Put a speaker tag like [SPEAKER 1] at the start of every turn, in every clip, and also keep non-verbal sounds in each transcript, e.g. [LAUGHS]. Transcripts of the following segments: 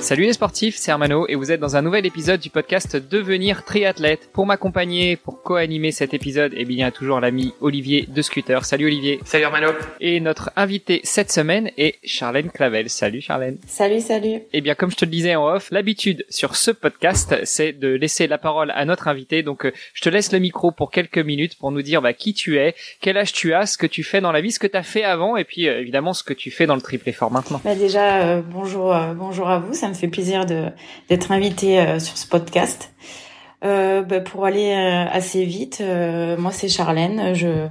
[SPEAKER 1] Salut les sportifs, c'est Hermano et vous êtes dans un nouvel épisode du podcast Devenir triathlète. Pour m'accompagner, pour co-animer cet épisode, eh bien toujours l'ami Olivier de Scooter. Salut Olivier.
[SPEAKER 2] Salut Hermano.
[SPEAKER 1] Et notre invité cette semaine est Charlène Clavel. Salut Charlène.
[SPEAKER 3] Salut, salut.
[SPEAKER 1] Eh bien comme je te le disais en off, l'habitude sur ce podcast, c'est de laisser la parole à notre invité. Donc euh, je te laisse le micro pour quelques minutes pour nous dire bah, qui tu es, quel âge tu as, ce que tu fais dans la vie, ce que tu as fait avant et puis euh, évidemment ce que tu fais dans le triple effort maintenant.
[SPEAKER 3] Bah déjà, euh, bonjour, euh, bonjour à vous. Ça me fait plaisir d'être invité euh, sur ce podcast. Euh, bah, pour aller euh, assez vite, moi c'est Charlène. Je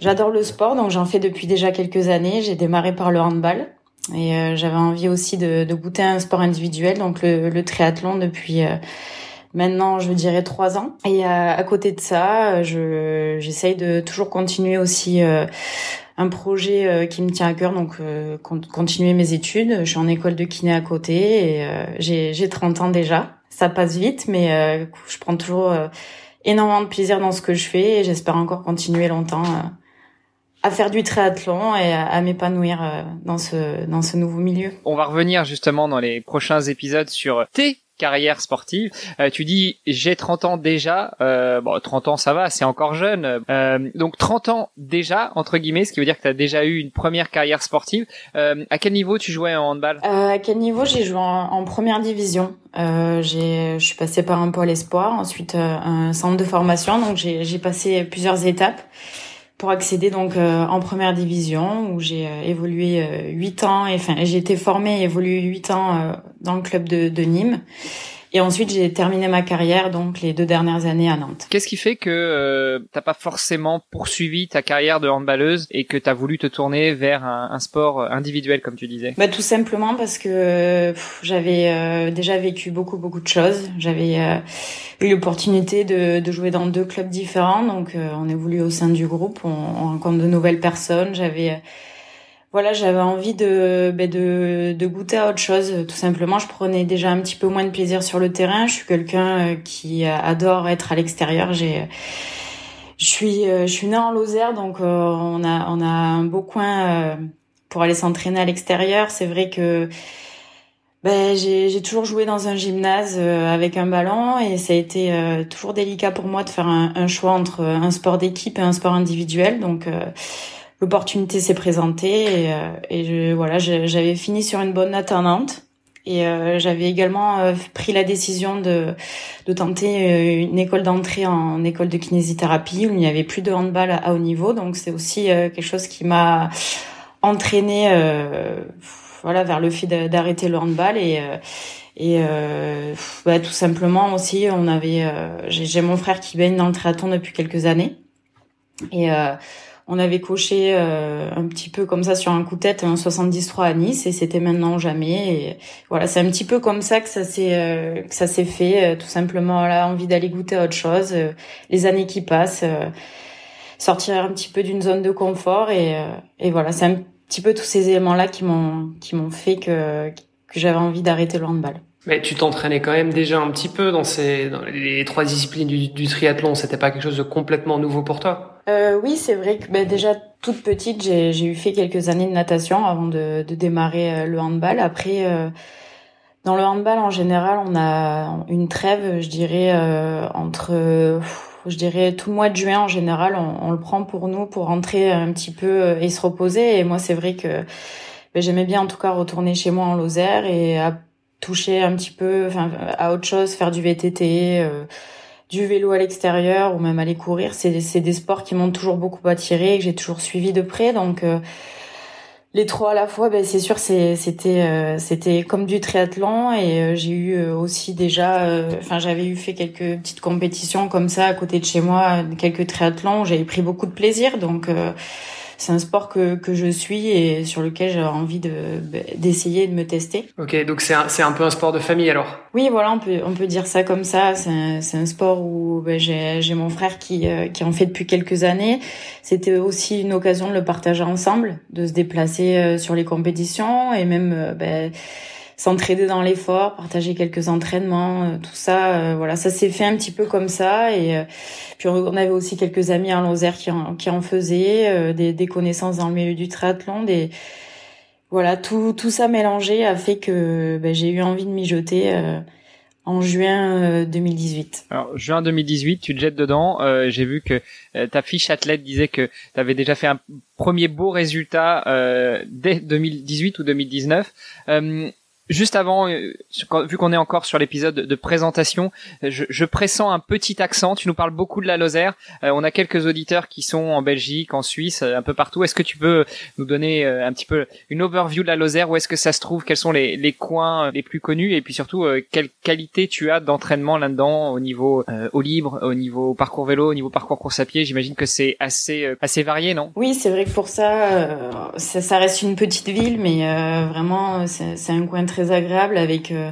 [SPEAKER 3] j'adore le sport, donc j'en fais depuis déjà quelques années. J'ai démarré par le handball et j'avais envie aussi de, de, goûter un sport individuel, donc le, le triathlon depuis maintenant je dirais trois ans et à côté de ça je j'essaye de toujours continuer aussi euh, un projet euh, qui me tient à cœur, donc euh, continuer mes études. Je suis en école de kiné à côté et euh, j'ai, j'ai 30 ans déjà. Ça passe vite, mais je prends toujours énormément de plaisir dans ce que je fais et j'espère encore continuer longtemps à faire du triathlon et à, à m'épanouir dans ce dans ce nouveau milieu.
[SPEAKER 1] On va revenir justement dans les prochains épisodes sur tes carrière sportive. Euh, tu dis j'ai 30 ans déjà. Euh, bon, 30 ans ça va, c'est encore jeune. Euh, donc 30 ans déjà entre guillemets, ce qui veut dire que tu as déjà eu une première carrière sportive. Euh, à quel niveau tu jouais en handball?
[SPEAKER 3] Euh, À quel niveau j'ai joué en, première division. Euh, j'ai, je suis passée par un pôle espoir, ensuite un centre de formation. Donc j'ai passé plusieurs étapes pour accéder donc euh, en première division où j'ai euh, évolué euh, huit ans et enfin j'ai été formée et évolué huit ans dans le club de, de Nîmes et ensuite, j'ai terminé ma carrière, donc les deux dernières années à Nantes.
[SPEAKER 1] Qu'est-ce qui fait que euh, t'as pas forcément poursuivi ta carrière de handballeuse et que t'as voulu te tourner vers un, un, sport individuel, comme tu disais?
[SPEAKER 3] Bah, Tout simplement parce que j'avais euh, déjà vécu beaucoup, beaucoup de choses. J'avais euh, eu l'opportunité de, de, jouer dans deux clubs différents, donc euh, on évolue au sein du groupe, on, on rencontre de nouvelles personnes. J'avais voilà, j'avais envie de, ben de, de goûter à autre chose. Tout simplement, je prenais déjà un petit peu moins de plaisir sur le terrain. Je suis quelqu'un euh, qui adore être à l'extérieur. J'ai, je suis, euh, je suis née en Lozère, donc euh, on a, on a un beau coin pour aller s'entraîner à l'extérieur. C'est vrai que ben, j'ai toujours joué dans un gymnase avec un ballon et ça a été toujours délicat pour moi de faire un, un choix entre un sport d'équipe et un sport individuel. Donc l'opportunité s'est présentée et, euh, et je, voilà, j'avais fini sur une bonne note. Et euh, j'avais également euh, pris la décision de, de tenter une école d'entrée en école de kinésithérapie où il n'y avait plus de handball à, haut niveau. Donc c'est aussi quelque chose qui m'a entraîné voilà, vers le fait d'arrêter le handball. Et, et bah, tout simplement aussi, on avait, j'ai mon frère qui baigne dans le triathlon depuis quelques années. Et on avait coché euh, un petit peu comme ça sur un coup de tête un 73 à Nice et c'était maintenant jamais. Et voilà, c'est un petit peu comme ça que ça s'est euh, que ça s'est fait. Euh, tout simplement, là, envie d'aller goûter à autre chose. les années qui passent, sortir un petit peu d'une zone de confort et et voilà, c'est un petit peu tous ces éléments là qui m'ont qui m'ont fait que que j'avais envie d'arrêter le handball.
[SPEAKER 2] Mais tu t'entraînais quand même déjà un petit peu dans ces dans les trois disciplines du, du triathlon. C'était pas quelque chose de complètement nouveau pour toi?
[SPEAKER 3] Euh, Oui, c'est vrai que ben, déjà toute petite, j'ai eu fait quelques années de natation avant de, de démarrer euh, le handball. Après, euh, dans le handball en général, on a une trêve, je dirais euh, entre, je dirais tout le mois de juin en général, on, on, le prend pour nous pour rentrer un petit peu et se reposer. Et moi, c'est vrai que ben, j'aimais bien en tout cas retourner chez moi en Lozère et à toucher un petit peu enfin, à autre chose, faire du VTT, euh, du vélo à l'extérieur ou même aller courir. C'est, des sports qui m'ont toujours beaucoup attiré et que j'ai toujours suivi de près. Donc euh, les trois à la fois, ben, c'est sûr, euh, c'était comme du triathlon et euh, j'ai eu aussi déjà, enfin j'avais eu fait quelques petites compétitions comme ça à côté de chez moi, quelques triathlons. J'avais pris beaucoup de plaisir, donc c'est un sport que, que je suis et sur lequel j'ai envie de d'essayer de me tester.
[SPEAKER 2] Ok, donc c'est un, c'est un peu un sport de famille alors?
[SPEAKER 3] Oui, voilà, on peut on peut dire ça comme ça. C'est un, c'est un sport où ben, j'ai j'ai mon frère qui euh, qui en fait depuis quelques années. C'était aussi une occasion de le partager ensemble, de se déplacer euh, sur les compétitions et même euh, ben, s'entraider dans l'effort, partager quelques entraînements, euh, tout ça. Euh, voilà, ça s'est fait un petit peu comme ça. Et euh, puis on avait aussi quelques amis en Lozère qui en, qui en faisaient, des, des, connaissances dans le milieu du triathlon, des voilà, tout tout ça mélangé a fait que ben, j'ai eu envie de m'y jeter. en juin 2018.
[SPEAKER 1] Alors juin 2018, tu te jettes dedans. Euh, J'ai vu que ta fiche athlète disait que tu avais déjà fait un premier beau résultat euh, dès 2018 ou 2019. Juste avant, euh, vu qu'on est encore sur l'épisode de présentation, je, je, pressens un petit accent. Tu nous parles beaucoup de la Lozère. Euh, on a quelques auditeurs qui sont en Belgique, en Suisse, un peu partout. Est-ce que tu peux nous donner euh, un petit peu une overview de la Lozère? Où est-ce que ça se trouve? Quels sont les, les, coins les plus connus? Et puis surtout, quelle qualité tu as d'entraînement là-dedans au niveau au libre, au niveau parcours vélo, au niveau parcours course à pied? J'imagine que c'est assez assez varié, non?
[SPEAKER 3] Oui, c'est vrai que pour ça, ça, ça, reste une petite ville, mais vraiment, c'est un coin très très agréable avec euh,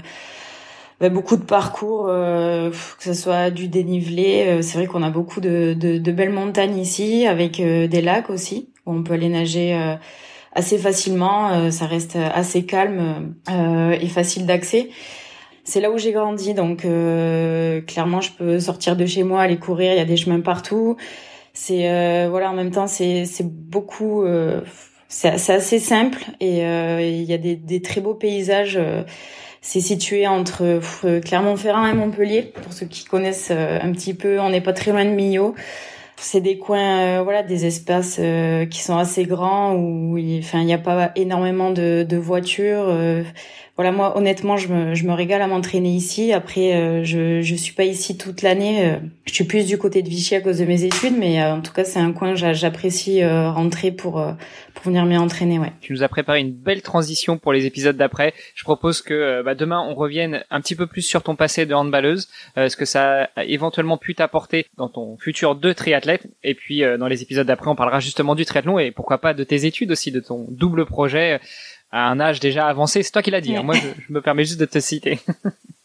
[SPEAKER 3] bah, beaucoup de parcours, euh, que ce soit du dénivelé. Euh, c'est vrai qu'on a beaucoup de, de, belles montagnes ici, avec des lacs aussi, où on peut aller nager assez facilement. ça reste assez calme et facile d'accès. C'est là où j'ai grandi, donc clairement, je peux sortir de chez moi, aller courir. Il y a des chemins partout. C'est voilà, en même temps, c'est c'est beaucoup c'est assez simple et euh, il y a des, des, très beaux paysages. Euh, c'est situé entre euh, Clermont-Ferrand et Montpellier. Pour ceux qui connaissent un petit peu, on n'est pas très loin de Millau. C'est des coins, voilà, des espaces qui sont assez grands où, enfin, il n'y a pas énormément de, de voitures voilà, moi, honnêtement, je me, je me régale à m'entraîner ici. Après, euh, je, je suis pas ici toute l'année. Euh, je suis plus du côté de Vichy à cause de mes études, mais euh, en tout cas, c'est un coin que j'apprécie rentrer pour, pour venir m'y entraîner, ouais.
[SPEAKER 1] Tu nous as préparé une belle transition pour les épisodes d'après. Je propose que bah, demain, on revienne un petit peu plus sur ton passé de handballeuse, ce que ça a éventuellement pu t'apporter dans ton futur de triathlète. Et puis, dans les épisodes d'après, on parlera justement du triathlon et pourquoi pas de tes études aussi, de ton double projet à un âge déjà avancé. C'est toi qui l'as dit. Hein. Moi, je, me permets juste de te citer. [LAUGHS]